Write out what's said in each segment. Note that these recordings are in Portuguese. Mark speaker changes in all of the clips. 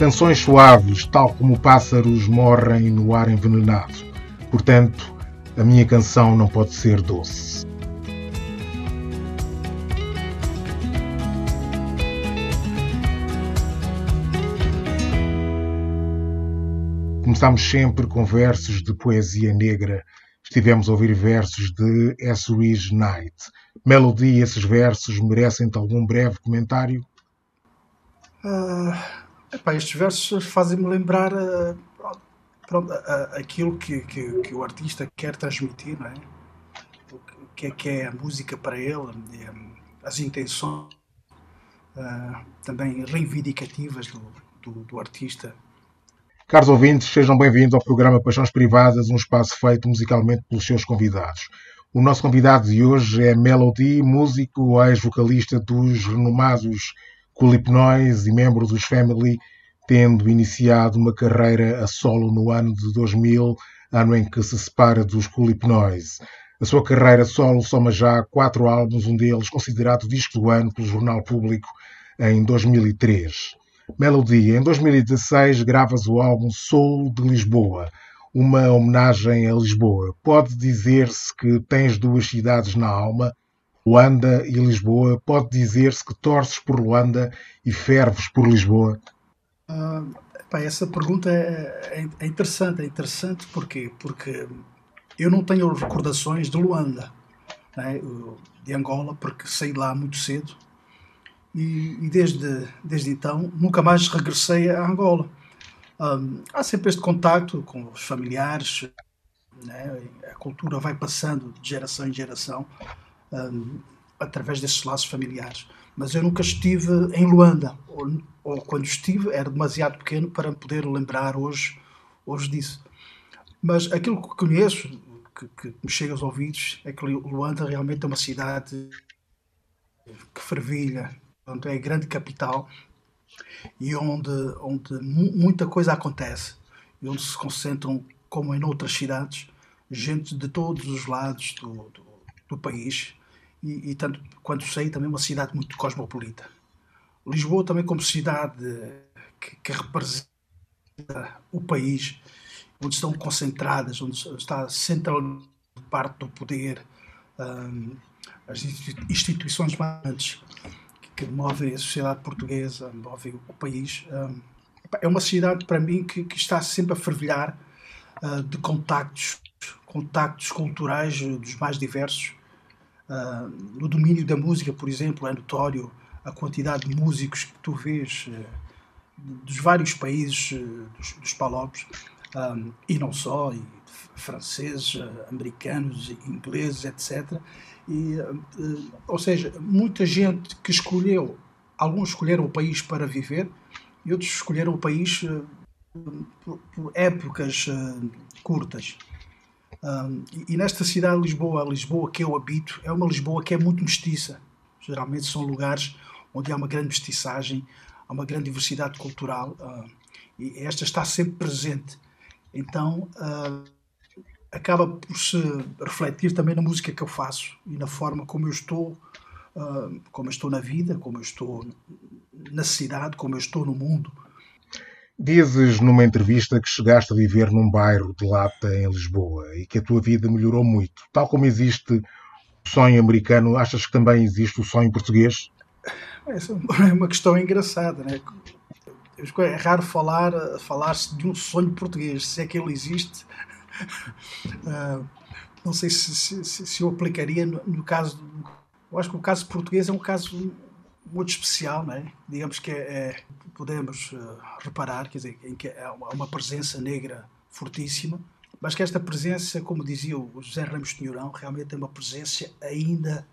Speaker 1: Canções suaves, tal como pássaros morrem no ar envenenado. Portanto, a minha canção não pode ser doce. Começámos sempre com versos de poesia negra. Estivemos a ouvir versos de S.W. Knight. Melody, esses versos merecem-te algum breve comentário?
Speaker 2: Uh, epá, estes versos fazem-me lembrar uh, pronto, uh, aquilo que, que, que, o artista quer transmitir, não é? o que é que é a música para ele, as intenções também reivindicativas do, do, do artista
Speaker 1: Caros ouvintes, sejam bem-vindos ao programa Paixões Privadas, um espaço feito musicalmente pelos seus convidados. O nosso convidado de hoje é Melody, músico, ex-vocalista dos renomados Culipnois e membro dos Family, tendo iniciado uma carreira a solo no ano de 2000, ano em que se separa dos Culipnois. A sua carreira solo soma já quatro álbuns, um deles considerado disco do ano pelo Jornal Público em 2003. Melody, em 2016 gravas o álbum Soul de Lisboa, uma homenagem a Lisboa. Pode dizer-se que tens duas cidades na alma, Luanda e Lisboa. Pode dizer-se que torces por Luanda e ferves por Lisboa?
Speaker 2: Uh, pá, essa pergunta é, é, é, interessante. É interessante porquê? porque eu não tenho recordações de Luanda, né, de Angola, porque saí lá muito cedo e, e desde, desde então nunca mais regressei a Angola. Um, há sempre este contacto com os familiares, né? a cultura vai passando de geração em geração um, através desses laços familiares. Mas eu nunca estive em Luanda, ou, ou, quando estive era demasiado pequeno para poder lembrar hoje, hoje disso. Mas aquilo que conheço, que, que me chega aos ouvidos, é que Luanda realmente é uma cidade que fervilha, portanto é a grande capital e onde, onde muita coisa acontece e onde se concentram, como em outras cidades, gente de todos os lados do, do, do país e, e, tanto quanto sei, também uma cidade muito cosmopolita. Lisboa também como cidade que, que representa o país, onde estão concentradas, onde está central parte do poder, um, as instituições mais que move a sociedade portuguesa, move o país. é uma cidade, para mim, que, que está sempre a fervilhar uh, de contactos, contactos culturais dos mais diversos. Uh, no domínio da música, por exemplo, é notório a quantidade de músicos que tu vês uh, dos vários países dos, dos palopes, um, e não só, e franceses, americanos, ingleses, etc. E, uh, ou seja, muita gente que escolheu, alguns escolheram o país para viver e outros escolheram o país uh, por, por, épocas uh, curtas. Um, e, nesta cidade de Lisboa, a Lisboa que eu habito, é uma Lisboa que é muito mestiça. Geralmente são lugares onde há uma grande mestiçagem, há uma grande diversidade cultural e esta está sempre presente. Então, acaba por se refletir também na música que eu faço e na forma como eu estou, uh, como eu estou na vida, como eu estou na cidade, como eu estou no mundo.
Speaker 1: Dizes numa entrevista que chegaste a viver num bairro de lata em Lisboa e que a tua vida melhorou muito. Tal como existe o sonho americano, achas que também existe o sonho português?
Speaker 2: Essa é uma questão engraçada, né? É raro falar, falar-se de um sonho português, se é que ele existe uh, não sei se, se, se, eu aplicaria no, no, caso. Eu acho que o caso português é um caso muito especial, não é? Digamos que é, é podemos uh, reparar, quer dizer, em que há uma, presença negra fortíssima, mas que esta presença, como dizia o José Ramos Tinhorão, realmente é uma presença ainda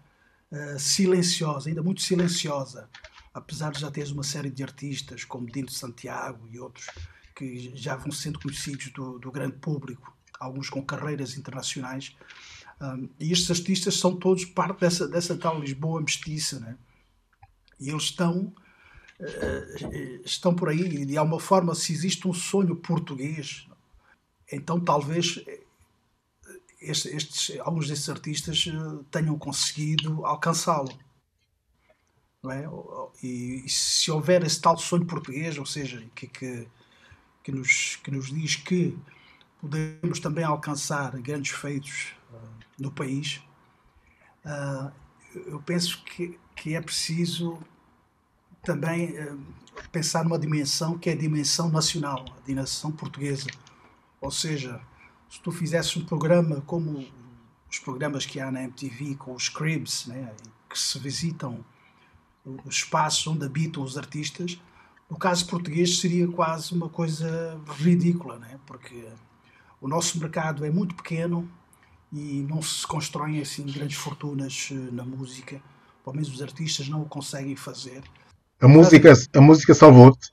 Speaker 2: uh, silenciosa, ainda muito silenciosa, apesar de já teres uma série de artistas como Dino Santiago e outros que já vão sendo conhecidos do, do grande público alguns com carreiras internacionais. Um, e estes artistas são todos parte dessa, dessa tal Lisboa mestiça, né? E eles estão, estão por aí, e de alguma forma, se existe um sonho português, então talvez eh, estes, estes alguns desses artistas tenham conseguido alcançá-lo. é? E, e, se houver esse tal sonho português, ou seja, que, que, que, nos, que nos diz que podemos também alcançar grandes feitos no país, eu penso que, que é preciso também uh, pensar numa dimensão que é a dimensão nacional, a dimensão portuguesa. Ou seja, se tu fizesse um programa como os programas que há na MTV com os cribs, né, que se visitam o espaço onde habitam os artistas, no caso português seria quase uma coisa ridícula, né? porque o nosso mercado é muito pequeno e não se constroem assim grandes fortunas eh, na música, pelo menos os artistas não o conseguem fazer.
Speaker 1: A música, a música salvou-te?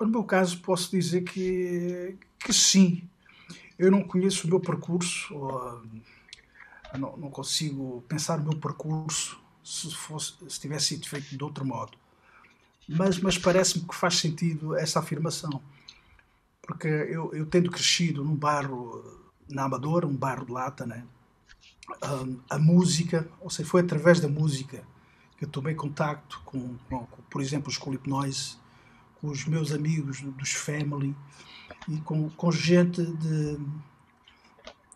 Speaker 2: No meu caso posso dizer que, que sim. Eu não conheço o meu percurso, ou, não, não consigo pensar o meu percurso se, fosse, se tivesse sido feito de outro modo. Mas, mas parece-me que faz sentido essa afirmação. Porque eu, eu tendo crescido num bairro na Amadora, um bairro de lata, né? a, a música, ou seja, foi através da música eu tomei contacto com, com, com por exemplo, os Clip Noise, com os meus amigos dos Family e com, com gente de,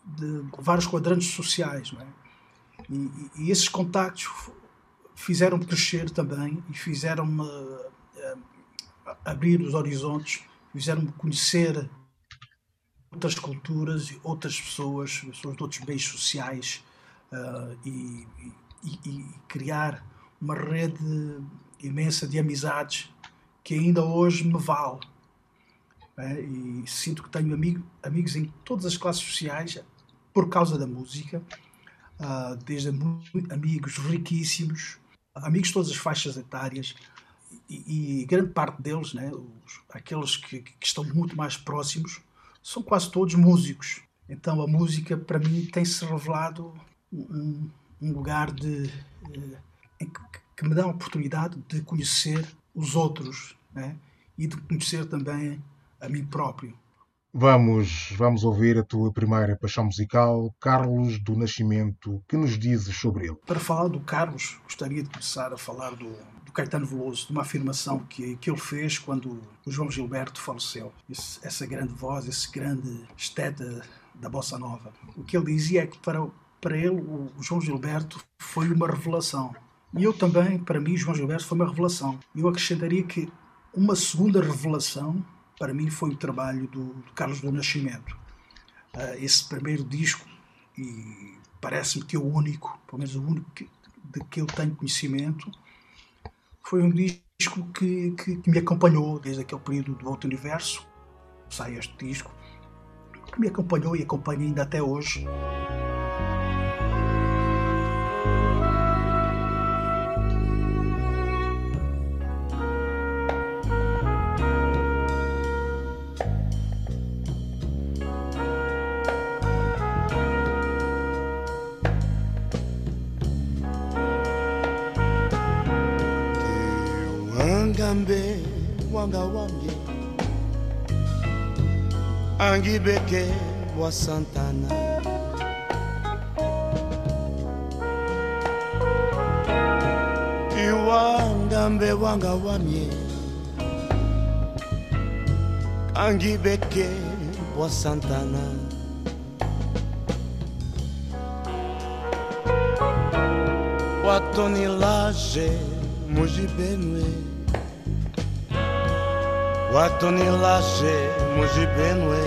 Speaker 2: de vários quadrantes sociais. Não é? E, e, esses contactos fizeram-me crescer também e fizeram-me uh, abrir os horizontes, fizeram-me conhecer outras culturas e outras pessoas, pessoas de outros meios sociais uh, e, e, e, criar uma rede imensa de amizades que ainda hoje me vale. É? E sinto que tenho amigo, amigos em todas as classes sociais por causa da música uh, desde amigos riquíssimos, amigos de todas as faixas etárias, e, e grande parte deles, né, os, aqueles que, que, estão muito mais próximos, são quase todos músicos. Então a música, para mim, tem-se revelado um, um lugar de, uh, que, me dá a oportunidade de conhecer os outros né, e de conhecer também a mim próprio.
Speaker 1: Vamos, vamos ouvir a tua primeira paixão musical, Carlos do Nascimento. Que nos dizes sobre ele?
Speaker 2: Para falar do Carlos, gostaria de começar a falar do, do Caetano Veloso, de uma afirmação que, que ele fez quando o João Gilberto faleceu. Esse, essa grande voz, esse grande esteta da bossa nova. O que ele dizia é que para, para ele o João Gilberto foi uma revelação. E eu também, para mim, João Gilberto foi uma revelação. Eu acrescentaria que uma segunda revelação para mim foi o trabalho do, do Carlos do Nascimento. Uh, esse primeiro disco, e parece-me que é o único, pelo menos o único que, de que eu tenho conhecimento, foi um disco que, que, que me acompanhou desde aquele período do Outro Universo, sai este disco, que me acompanhou e acompanha ainda até hoje.
Speaker 3: Wanga wange. Angibeke wa santana. Iwangambe wanga wamye. Angibeke wa santana. Watonilaje va toni lashe muji benwe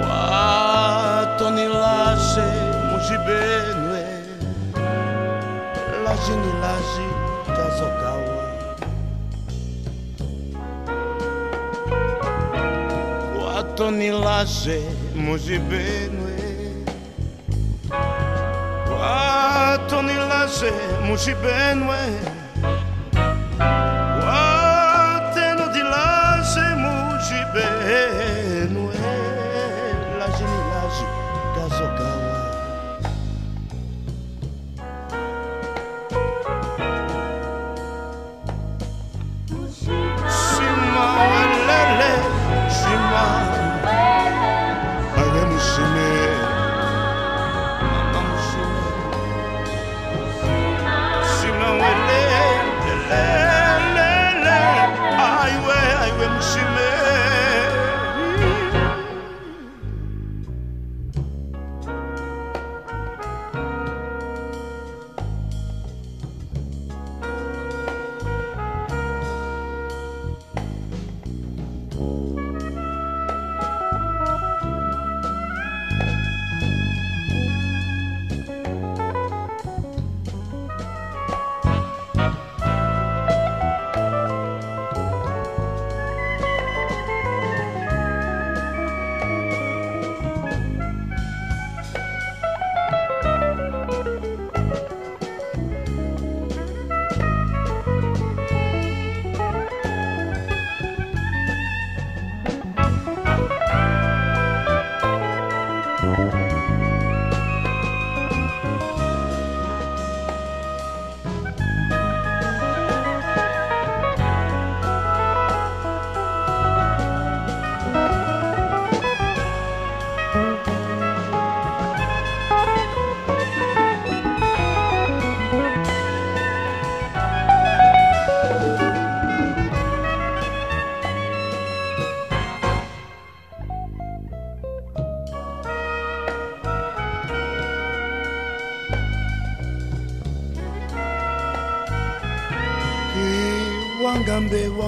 Speaker 3: va toni lashe muji benwe laje ni laje kazokawa va toni lashe muji benwe va toni lashe muji benwe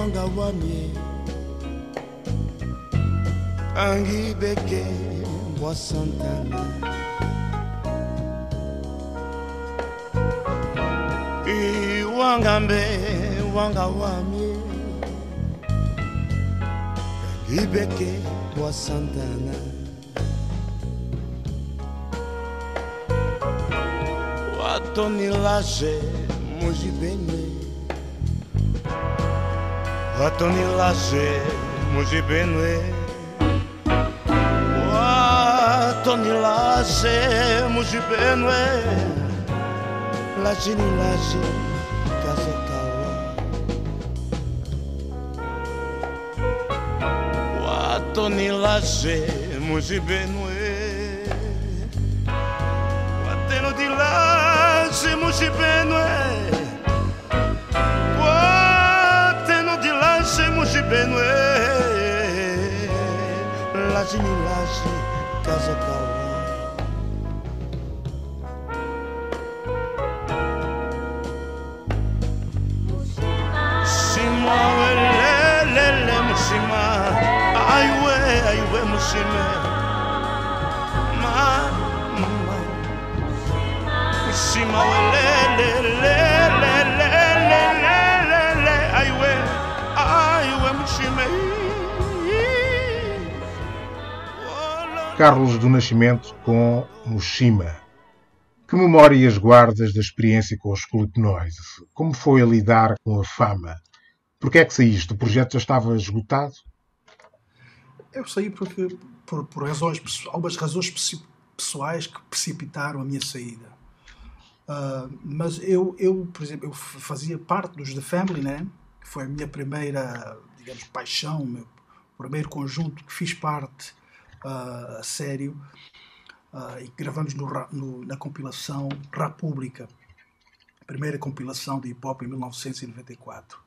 Speaker 3: bonga wami. Angi beke mbwa santana. Iwangambe wanga wami. Angi beke mbwa santana. Watonilaje mujibeni Atunci la ce muzi bine? Atunci la ce muzi bine? La cine la ce casa ta? Atunci muzi bine? Zinilage, Casa Cauã. Mushima, lele, Mushima, aywe aywe Mushima. Ma, ma, Mushima.
Speaker 1: Carlos do Nascimento com Mushima. Que memórias guardas da experiência com os Noise? Como foi a lidar com a fama? Por que é que saíste? O projeto já estava esgotado?
Speaker 2: Eu saí porque, por, por razões, algumas razões pessoais que precipitaram a minha saída. Ah, mas eu, eu, por exemplo, eu fazia parte dos The Family, né? que foi a minha primeira, digamos, paixão, o meu primeiro conjunto que fiz parte a sério ah, e gravamos no no- na compilação República, a primeira compilação de hip hop em 1994.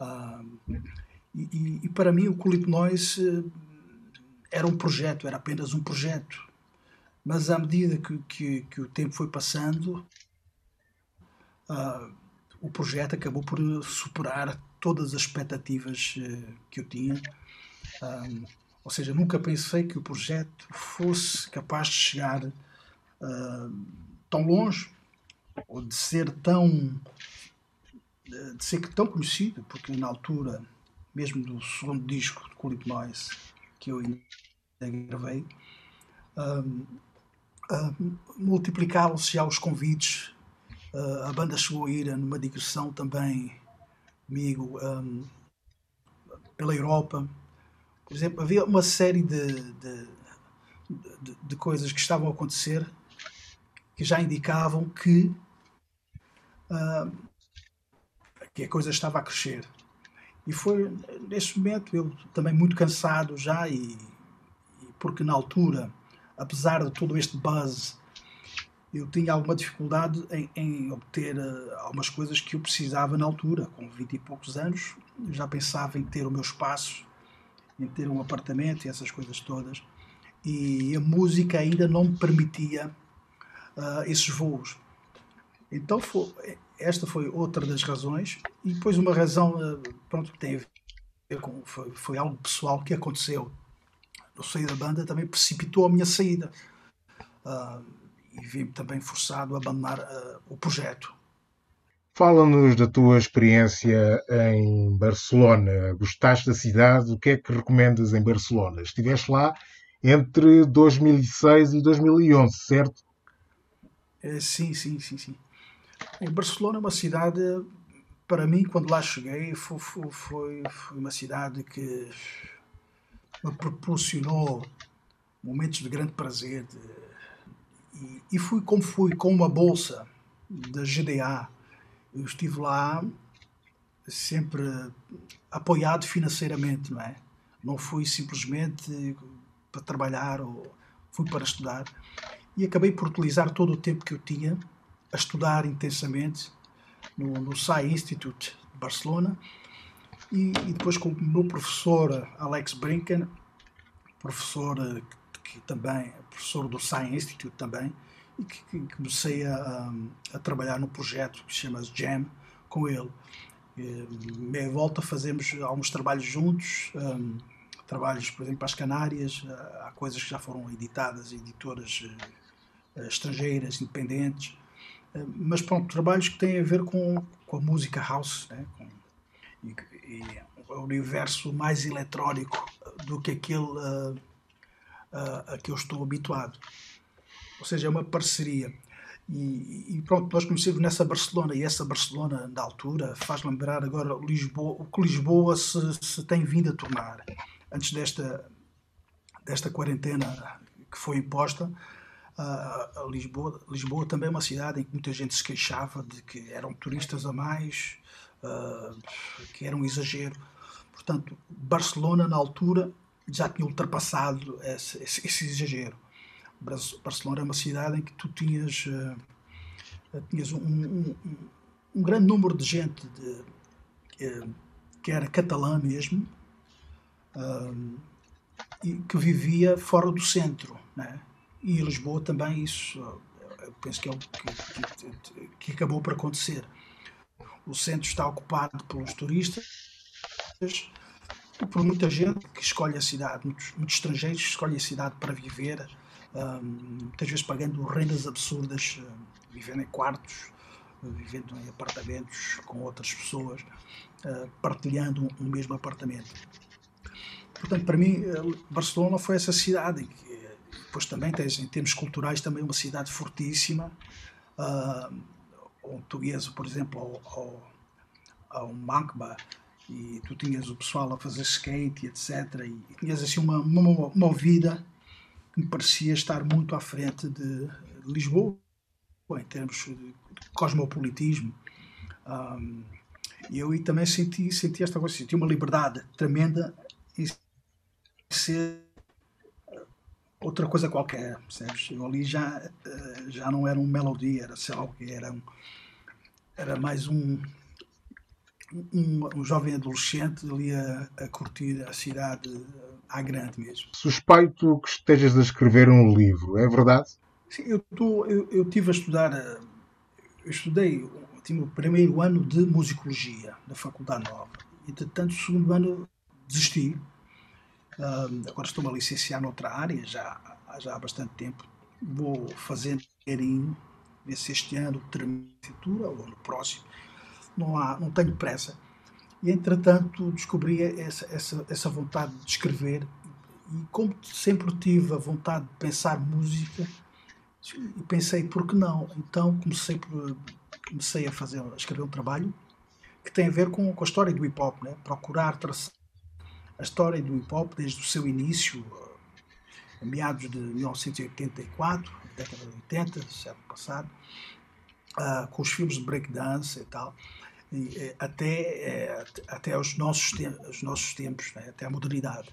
Speaker 2: Ah, e, e- para mim o Culip Noise eh, era um projeto, era apenas um projeto. Mas à medida que, que, que o tempo foi passando, ah, o projeto acabou por superar todas as expectativas eh, que eu tinha. Ah, ou seja, nunca pensei que o projeto fosse capaz de chegar ah, tão longe ou de ser tão de ser tão conhecido, porque na altura, mesmo do segundo disco de Culip Noise, que eu ainda gravei, hum, hum, multiplicavam-se já os convites. Uh, a banda chegou a ir numa digressão também comigo hum, pela Europa. Por exemplo, havia uma série de, de, de- de coisas que estavam a acontecer que já indicavam que que a coisa estava a crescer. E foi nesse momento eu também muito cansado já e, e porque na altura, apesar de todo este buzz, eu tinha alguma dificuldade em, em obter eh, algumas coisas que eu precisava na altura, com 20 e poucos anos, já pensava em ter o meu espaço, em ter um apartamento e essas coisas todas. E a música ainda não permitia ah, esses voos. Então foi, esta foi outra das razões e depois uma razão eh, pronto que tem a ver com foi, foi algo pessoal que aconteceu eu saí da banda também precipitou a minha saída Ah, e vi-me também forçado a abandonar o projeto
Speaker 1: Fala-nos da tua experiência em Barcelona. Gostaste da cidade? O que é que recomendas em Barcelona? Estiveste lá entre 2006 e 2011, certo?
Speaker 2: Eh, sim sim sim sim em Barcelona é uma cidade para mim quando lá cheguei foi, foi foi uma cidade que me proporcionou momentos de grande prazer de- e, e fui como fui com uma bolsa da GDA eu estive lá sempre apoiado financeiramente não é? Não fui simplesmente para trabalhar ou fui para estudar. E acabei por utilizar todo o tempo que eu tinha a estudar intensamente no, no SAI Institute de Barcelona. E, e depois com o meu professor Alex Brinken, professor que, também professor do SAI Institute também, e que, que comecei a, a, trabalhar num projeto que se chama Jam com ele. meia volta fazemos alguns trabalhos juntos, um, trabalhos, por exemplo, para as Canárias, há coisas que já foram editadas, editoras uh, estrangeiras, independentes, uh, mas pronto, trabalhos que têm a ver com, com a música house, né? com, e, e o universo mais eletrónico do que aquele uh, a que eu estou habituado. Ou seja, é uma parceria. E, e, pronto, nós conhecemos nessa Barcelona, e essa Barcelona, da altura, faz lembrar agora Lisboa, o que Lisboa se, se tem vindo a tornar. Antes desta, desta quarentena que foi imposta, uh, Lisboa, Lisboa também é uma cidade em que muita gente se queixava de que eram turistas a mais, uh, que era um exagero. Portanto, Barcelona, na altura, já tinha ultrapassado esse, esse, esse exagero. Barcelona é uma cidade em que tu tinhas, uh, tinhas um, um, um, grande número de gente de, uh, que era catalã mesmo e que vivia fora do centro. Né? E em Lisboa também isso, eu penso que é o que, que, que acabou por acontecer. O centro está ocupado pelos turistas por muita gente que escolhe a cidade, muitos, muitos estrangeiros escolhem a cidade para viver, muitas vezes pagando rendas absurdas, vivendo em quartos, vivendo em apartamentos com outras pessoas, uh, partilhando um, mesmo apartamento. Portanto, para mim, Barcelona foi essa cidade, que, depois também tens, em termos culturais, também uma cidade fortíssima, onde tu por exemplo, ao, ao, ao Macba, e tu tinhas o pessoal a fazer skate, etc. E tinhas assim uma, uma, uma vida que me parecia estar muito à frente de Lisboa, em termos de cosmopolitismo. Um, e eu também senti, senti esta coisa, senti uma liberdade tremenda e ser outra coisa qualquer, percebes? Eu ali já, eh, já não era um melodia, era sei lá o que era, um, era mais um, um, um jovem adolescente ali a, a curtir a cidade à grande mesmo.
Speaker 1: Suspeito que estejas a escrever um livro, é verdade?
Speaker 2: Sim, eu, tô, eu, eu tive a estudar, eh, eu estudei, tive o primeiro ano de musicologia na Faculdade Nova. Entretanto, o segundo ano desisti. Uh, agora estou-me a licenciar noutra área, já, já há bastante tempo. Vou fazendo carinho, ver se este ano termino a ou no próximo. Não, há, não tenho pressa. E, entretanto, descobri essa, essa, essa vontade de escrever. E, como sempre tive a vontade de pensar música, pensei, por que não? Então, comecei, por, comecei a, fazer, a escrever um trabalho que tem a ver com, com a história do hip hop, né? procurar traçar a história do hip hop desde o seu início, a meados de 1984, década de 80, século passado, uh, com os filmes de breakdance e tal. Eh, até, eh, até aos nossos, os nossos tempos, né? até a modernidade.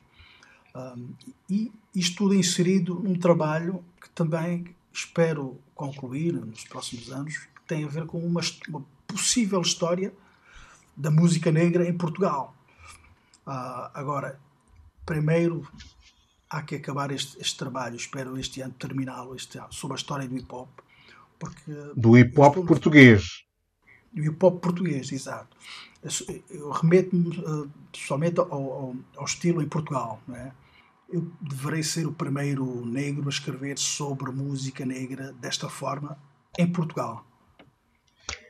Speaker 2: Um, e isto tudo inserido num trabalho que também espero concluir nos próximos anos, que tem a ver com uma, uma possível história da música negra em Portugal. Uh, agora, primeiro há que acabar este, este trabalho, espero este ano terminá-lo, sobre a história do hip hop.
Speaker 1: Porque do hip hop português
Speaker 2: do hip hop português, exato. Eu remeto-me uh, somente ao, ao, ao, estilo em Portugal. Não é? Eu deverei ser o primeiro negro a escrever sobre música negra desta forma em Portugal.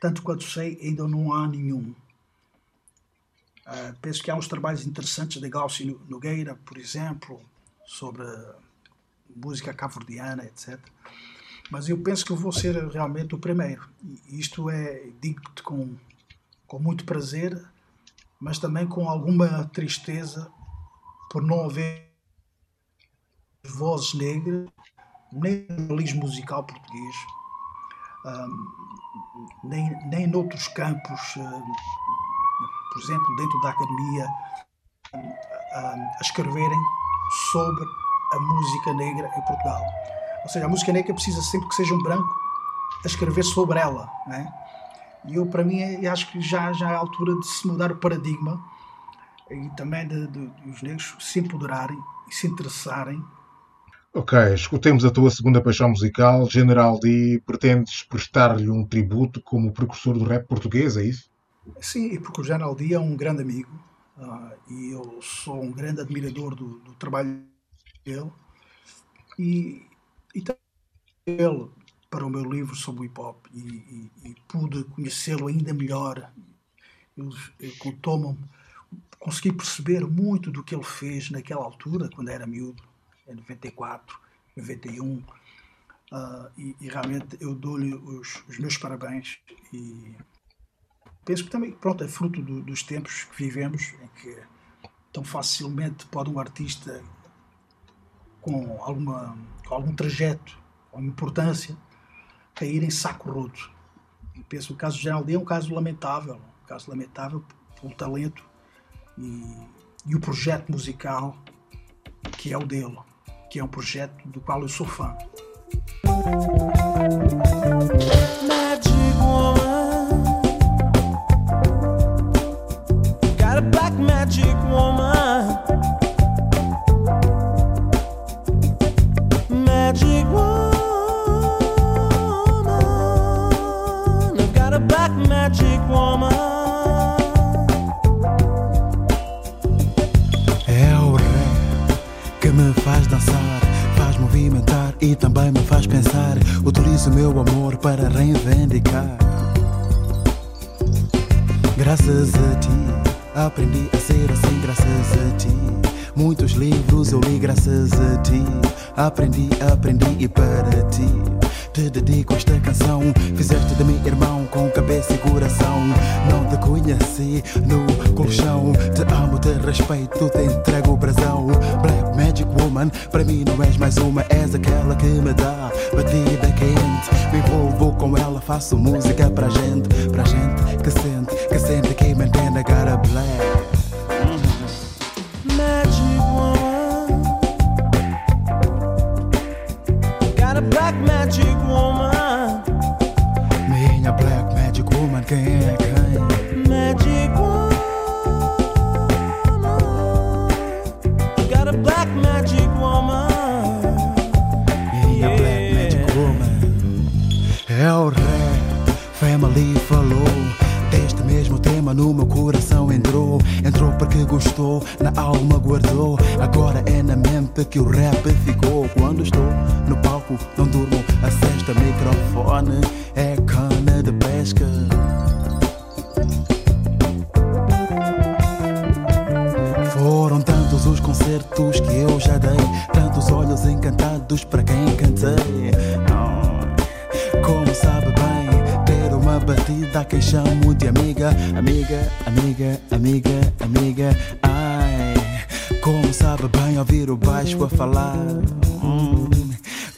Speaker 2: Tanto quanto sei, ainda não há nenhum. Uh, penso que há uns trabalhos interessantes de Glaucio Nogueira, por exemplo, sobre música cabo-verdiana, etc mas eu penso que eu vou ser realmente o primeiro. E isto é, digo-te com, com muito prazer, mas também com alguma tristeza por não haver vozes negras, nem no jornalismo musical português, um, nem, nem noutros campos, um, por exemplo, dentro da academia, um, a escreverem sobre a música negra em Portugal. Ou seja, a música negra precisa sempre que seja um branco a escrever sobre ela. Né? E eu, para mim, eu acho que já, já é a altura de se mudar o paradigma e também de, de, de os negros se empoderarem e se interessarem.
Speaker 1: Ok, escutemos a tua segunda paixão musical, General D. Pretendes prestar-lhe um tributo como precursor do rap português, é isso?
Speaker 4: Sim, porque o Geraldi é um grande amigo uh, e eu sou um grande admirador do, do trabalho dele. E, e ele para o meu livro sobre o hip hop e, e, e pude conhecê-lo ainda melhor. Ele, contou-me, consegui perceber muito do que ele fez naquela altura, quando era miúdo, em 94, 91. Uh, e, e, realmente eu dou-lhe os, os, meus parabéns e penso que também pronto é fruto do, dos tempos que vivemos em que tão facilmente pode um artista com alguma com algum trajeto com importância cair em saco roto. E penso que o caso de Geraldi é um caso lamentável, um caso lamentável pelo talento e, e o projeto musical que é o dele, que é um projeto do qual eu sou fã. Magic woman, got a black magic woman. E também me faz pensar. Utilizo meu amor para reivindicar. Graças a ti, aprendi a ser assim, graças a ti. Muitos livros eu li graças a ti. Aprendi, aprendi e para ti. Te dedico esta canção. Fizeste de mim irmão com cabeça e coração. Não te conheci no colchão. Te amo, te respeito, te entrego o brasão. Black Magic Woman, para mim não és mais uma, és aquela que me dá batida quente. Me envolvo com ela, faço música pra gente, pra gente que sente, que sente que me entende. Got a black. black magic woman. Minha black magic woman, quem é quem? Family falou. Deste mesmo tema no meu coração entrou. Entrou porque gostou, na alma guardou. Agora é na mente que o rap ficou. Quando estou no palco, não durmo. A sexta microfone. É cana de pesca. Foram tantos os concertos que eu já dei. Tantos olhos encantados para quem cantei. Como sabe batida a quem chamo de amiga Amiga, amiga, amiga, amiga. Ai, como sabe bem ouvir o baixo a falar? Hum.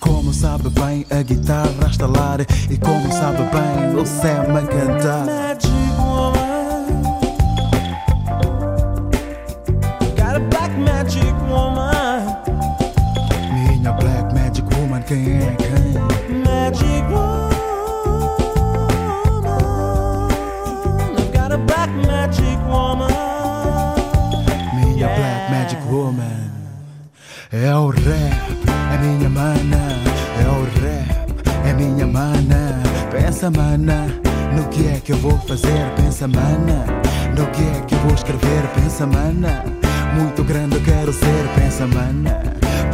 Speaker 4: Como sabe bem a guitarra a estalar? E como sabe bem o Sam a cantar? Magic woman Got a black magic woman. Minha black magic woman, quem é Pensa mana no que é que eu vou fazer Pensa mana no que é que eu vou escrever Pensa mana muito grande eu quero ser Pensa mana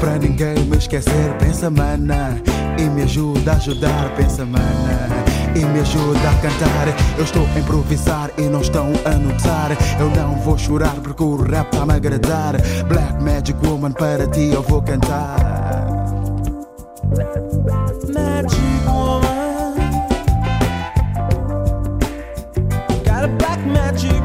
Speaker 4: Pra ninguém me esquecer Pensa mana E me ajuda a ajudar Pensa mana e me ajuda a cantar. Eu estou a improvisar e não estão a notar. Eu não vou chorar porque o rap tá me agradar. Black Magic Woman, para ti eu vou cantar. Magic Woman, magic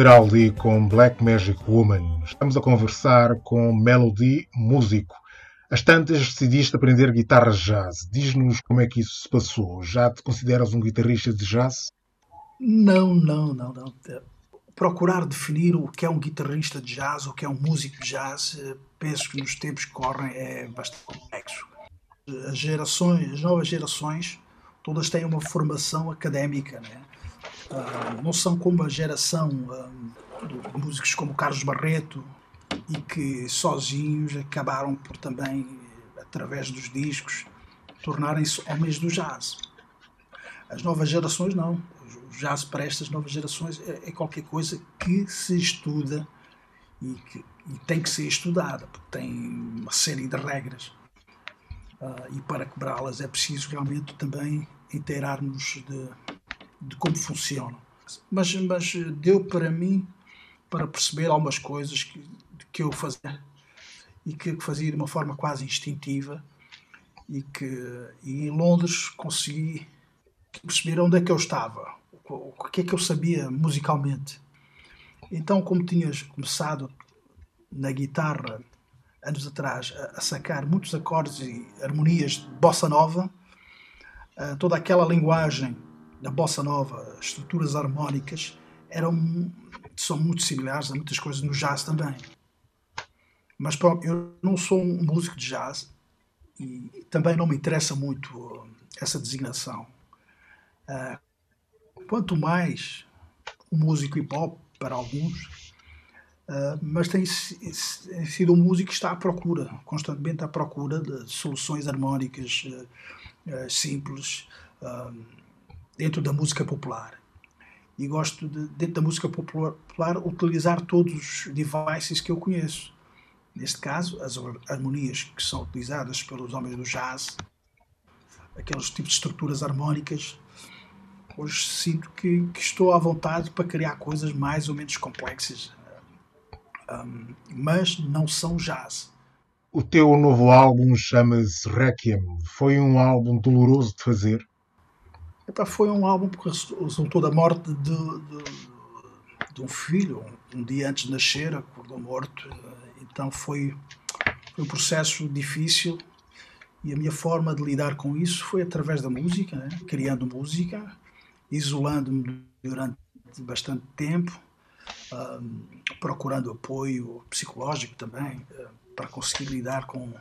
Speaker 1: General Lee com Black Magic Woman. Estamos a conversar com Melody, músico. As tantas decidiste aprender guitarra jazz. Diz-nos como é que isso se passou. Já te consideras um guitarrista de jazz?
Speaker 2: Não, não, não, não. Procurar definir o que é um guitarrista de jazz, o que é um músico de jazz, eh, penso que nos tempos que correm é bastante complexo. As gerações, as novas gerações, todas têm uma formação académica, né? Uh, não são como a geração uh, de músicos como Carlos Barreto e que sozinhos acabaram por também, através dos discos, tornarem-se homens do jazz. As novas gerações não. O jazz para estas novas gerações é, é qualquer coisa que se estuda e, que, e tem que ser estudada, porque tem uma série de regras. Uh, e para quebrá-las é preciso realmente também inteirarmos de, de como funcionam. Mas, mas deu para mim para perceber algumas coisas que, que eu fazia e que fazia de uma forma quase instintiva e que e em Londres consegui perceber onde é que eu estava, o, que é que eu sabia musicalmente. Então, como tinhas começado na guitarra anos atrás a, sacar muitos acordes e harmonias de bossa nova, uh, toda aquela linguagem da bossa nova, estruturas harmónicas, eram, são muito similares a muitas coisas no jazz também. Mas eu não sou um músico de jazz e também não me interessa muito essa designação. Uh, quanto mais um músico hip hop para alguns, uh, mas tem, sido um músico que está à procura, constantemente à procura de soluções harmónicas simples dentro da música popular. E gosto de, dentro da música popular, utilizar todos os devices que eu conheço. Neste caso, as harmonias que são utilizadas pelos homens do jazz, aqueles tipos de estruturas harmónicas. Hoje sinto que, que estou à vontade para criar coisas mais ou menos complexas, um, mas não são jazz.
Speaker 1: O teu novo álbum chama-se Requiem. Foi um álbum doloroso de fazer?
Speaker 2: Epá, foi um álbum que resultou da morte de, de, de, um filho, um dia antes de nascer, acordou morto. Então foi, foi um processo difícil e a minha forma de lidar com isso foi através da música, né? criando música, isolando-me durante bastante tempo, um, procurando apoio psicológico também, uh, para conseguir lidar com,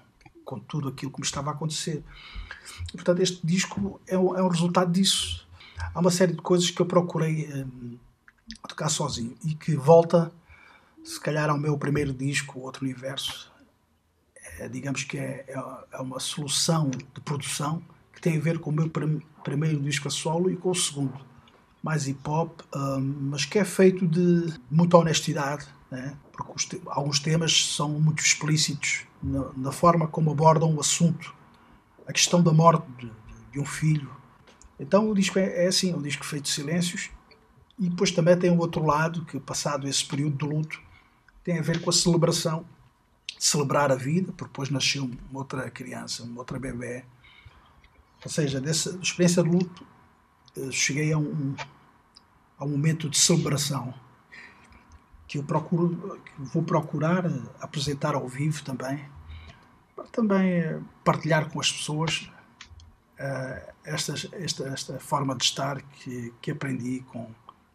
Speaker 2: com tudo aquilo que me estava a acontecer. E, portanto, este disco é um, é um, resultado disso. Há uma série de coisas que eu procurei um, tocar sozinho e que volta, se calhar, ao meu primeiro disco, Outro Universo. É, digamos que é, é, é, uma solução de produção que tem a ver com o meu prim primeiro disco a solo e com o segundo, mais hip hop, um, mas que é feito de muita honestidade, né? porque te alguns temas são muito explícitos na, na forma como abordam o assunto a questão da morte de, de um filho. Então o disco é, é assim, é um disco feito de silêncios e depois também tem o outro lado que passado esse período de luto tem a ver com a celebração, celebrar a vida, porque depois nasceu uma outra criança, uma outra bebê. Ou seja, dessa experiência de luto eh, cheguei a um, a um momento de celebração que eu procuro, que vou procurar apresentar ao vivo também para também eh, partilhar com as pessoas uh, esta, esta, esta forma de estar que, que aprendi com,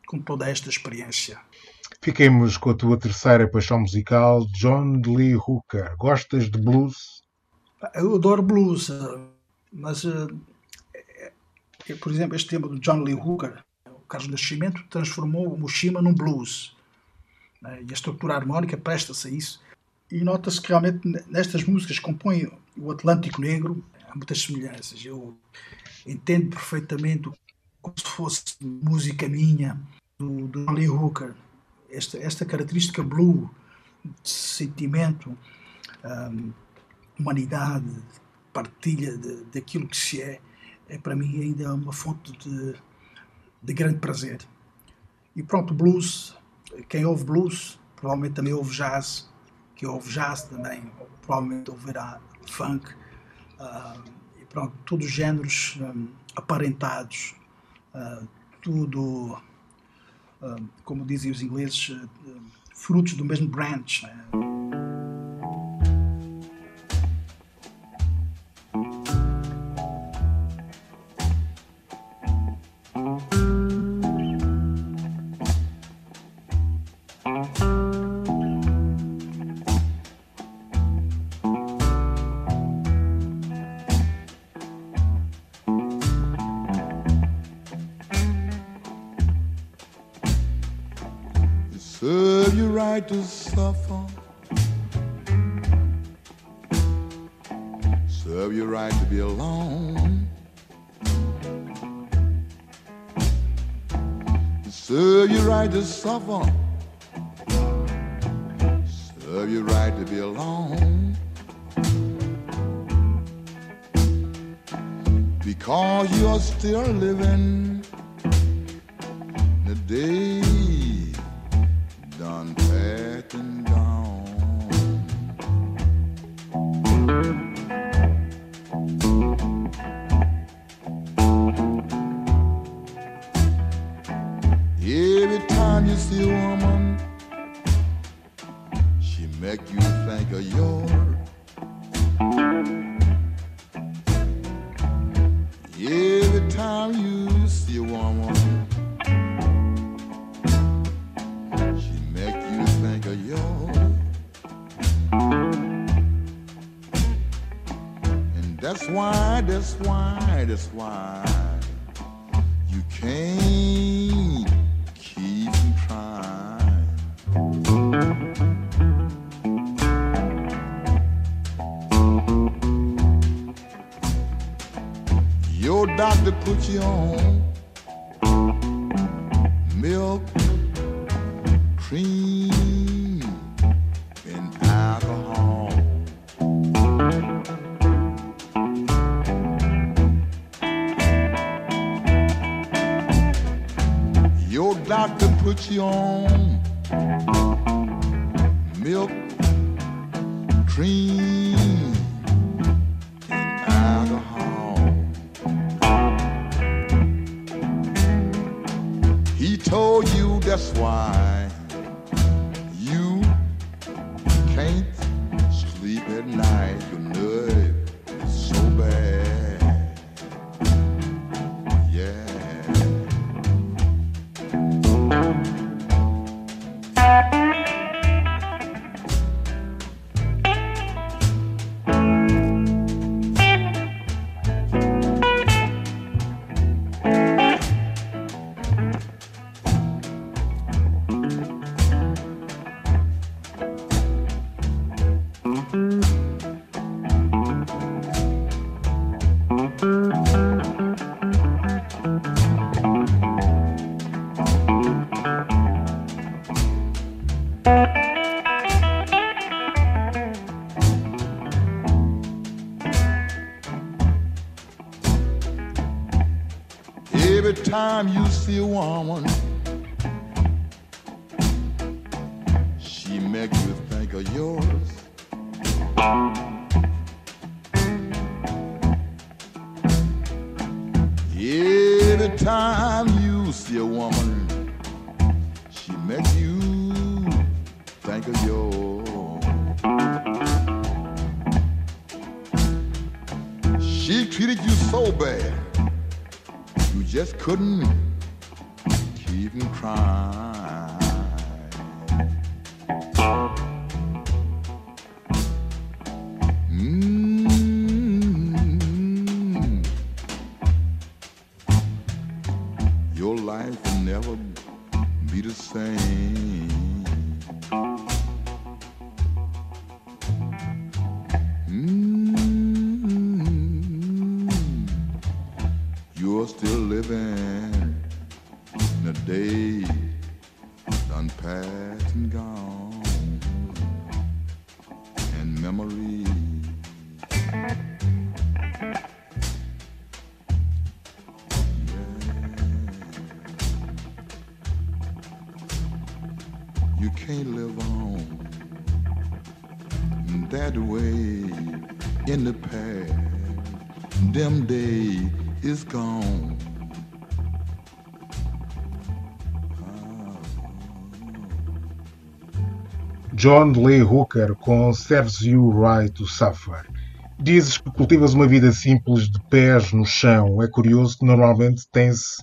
Speaker 2: com toda esta experiência.
Speaker 1: Fiquemos com a tua terceira paixão musical, John Lee Hooker. Gostas de blues?
Speaker 2: Eu adoro blues, eh, mas, por exemplo, este tema do John Lee Hooker, o Carlos Nascimento, transformou o Mushima num blues. Né? E a estrutura harmónica presta-se a isso e nota-se que realmente nestas músicas que compõem o Atlântico Negro há muitas semelhanças. Eu entendo perfeitamente como se fosse música minha do, do Lee Hooker. Esta, esta característica blue de sentimento, um, humanidade, partilha daquilo que se é, é para mim ainda uma fonte de, de grande prazer. E pronto, blues, quem ouve blues provavelmente também ouve jazz, que ouve jazz também, provavelmente ouvirá funk, uh, e pronto, todos os géneros um, aparentados, uh, tudo, como dizem os ingleses, uh, frutos do mesmo branch. Né?
Speaker 5: suffer. Serve your right to be alone. Because you're still living the day. can put you on milk, cream, and alcohol. He told you that's why. Every time you see a woman, she makes you think of your. She treated you so bad, you just couldn't keep from crying.
Speaker 1: John Lee Hooker com Serves You Right to Suffer. Dizes que cultivas uma vida simples de pés no chão. É curioso que normalmente tem-se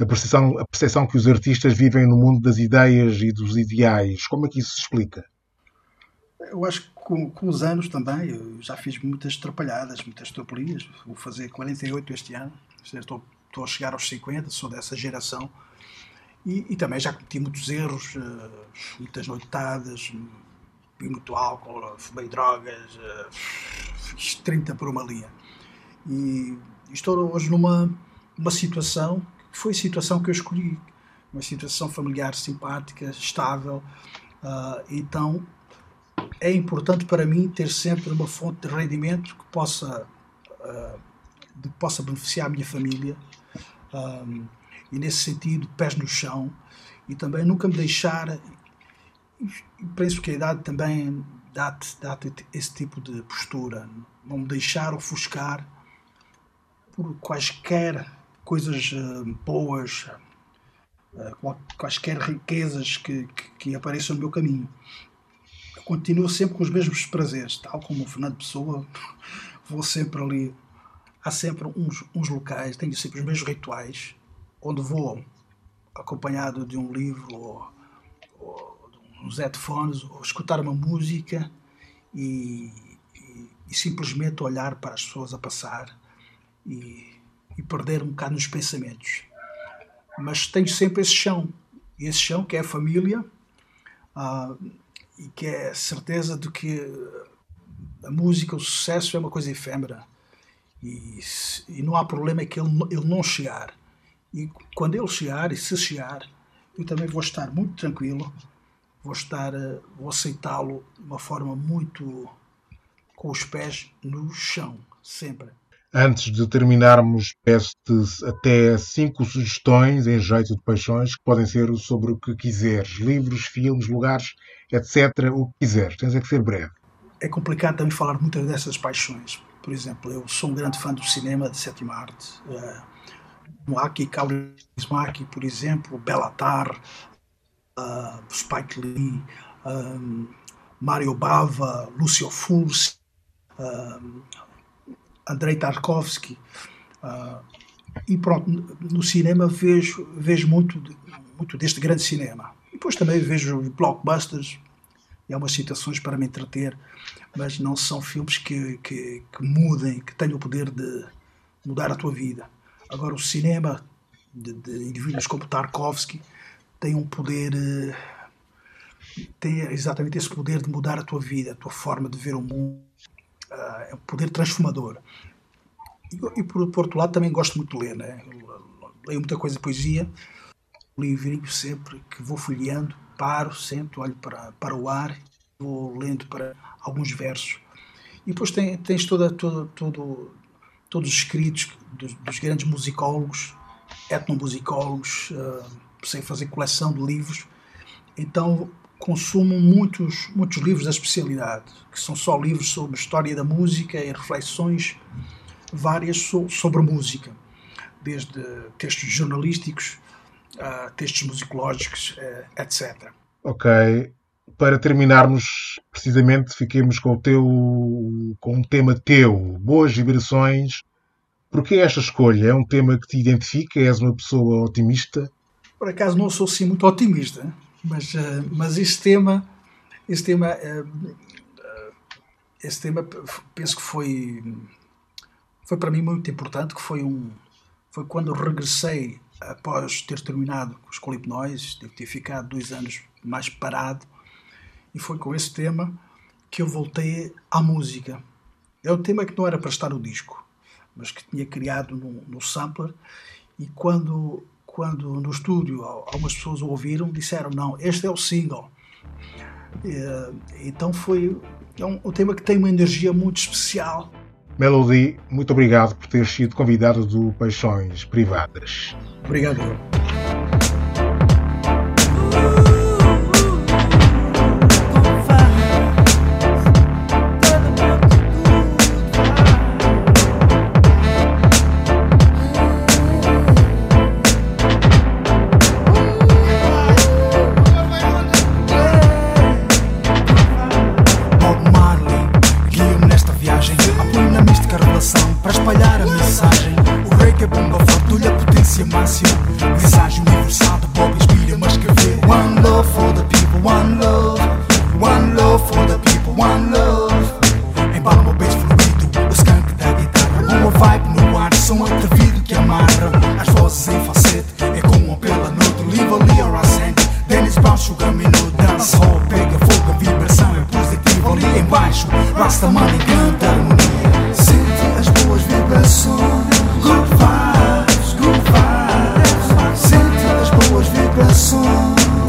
Speaker 1: a percepção, a percepção que os artistas vivem no mundo das ideias e dos ideais. Como é que isso se explica?
Speaker 2: Eu acho que com, com os anos também, eu já fiz muitas atrapalhadas, muitas tropelias. Vou fazer 48 este ano. Estou, estou a chegar aos 50, sou dessa geração. E, e, também já cometi muitos erros, uh, muitas noitadas, bebi muito álcool, fumei drogas, uh, fiz 30 por uma linha. E estou hoje numa uma situação, que foi a situação que eu escolhi, uma situação familiar simpática, estável. Uh, então é importante para mim ter sempre uma fonte de rendimento que possa, que possa beneficiar a minha família e nesse sentido, pés no chão e também nunca me deixar. Penso que a idade também dá-te dá esse tipo de postura, não me deixar ofuscar por quaisquer coisas uh, boas, uh, quaisquer riquezas que, que, que, apareçam no meu caminho. Eu continuo sempre com os mesmos prazeres, tal como o Fernando Pessoa, vou sempre ali. Há sempre uns, uns locais, tenho sempre os mesmos rituais onde vou acompanhado de um livro ou, ou de uns headphones, ou escutar uma música e, e, e, simplesmente olhar para as pessoas a passar e, e perder um bocado nos pensamentos. Mas tenho sempre esse chão, esse chão que é a família uh, e que é a certeza de que a música, o sucesso é uma coisa efêmera e, e não há problema que ele, ele não chegar e quando ele chegar, e se chegar, eu também vou estar muito tranquilo, vou estar, eh, vou aceitá-lo de uma forma muito com os pés no chão, sempre.
Speaker 1: Antes de terminarmos, peço-te até cinco sugestões em jeito de paixões que podem ser sobre o que quiseres: livros, filmes, lugares, etc. O que quiseres. Tens é que ser breve.
Speaker 2: É complicado também falar muitas dessas paixões. Por exemplo, eu sou um grande fã do cinema, de sétima arte. Uh, Moaki Kaurismäki, por exemplo, Bellatar, uh, Spike Lee, um, Mario Bava, Lucio Fulci, uh, Andrei Tarkovsky. Uh, e pronto, no cinema vejo, vejo muito, muito deste grande cinema. E depois também vejo blockbusters e algumas situações para me entreter, mas não são filmes que, que, que mudem, que tenham o poder de mudar a tua vida. Agora, o cinema de, de indivíduos como Tarkovsky tem um poder. Eh, tem exatamente esse poder de mudar a tua vida, a tua forma de ver o mundo. Eh, é um poder transformador. E, e por, por, outro lado, também gosto muito de ler. Né? Leio muita coisa de poesia, livrinho sempre que vou folheando, paro, sento, olho para, para o ar, vou lendo para alguns versos. E depois tem, tens toda, toda, todo, todos os escritos dos, dos grandes musicólogos, etnomusicólogos, uh, sei fazer coleção de livros, então consumo muitos, muitos livros da especialidade, que são só livros sobre história da música e reflexões várias so, sobre música, desde textos jornalísticos, uh, textos musicológicos, eh, etc.
Speaker 1: Ok. Para terminarmos, precisamente, fiquemos com o teu, com um tema teu, boas vibrações Porquê esta escolha? É um tema que te identifica? És uma pessoa otimista?
Speaker 2: Por acaso não sou assim muito otimista, mas, uh, mas este tema, este tema, uh, este tema penso que foi, foi para mim muito importante, que foi um, foi quando regressei após ter terminado com os colipnóis, devo ter ficado dois anos mais parado, e foi com esse tema que eu voltei à música. É um tema que não era para estar no disco mas que tinha criado no, no sampler e quando quando no estúdio algumas pessoas o ouviram disseram não este é o single então foi é um, um tema que tem uma energia muito especial
Speaker 1: Melody, muito obrigado por ter sido convidado do Paixões Privadas.
Speaker 2: Obrigado.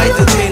Speaker 4: voz que sai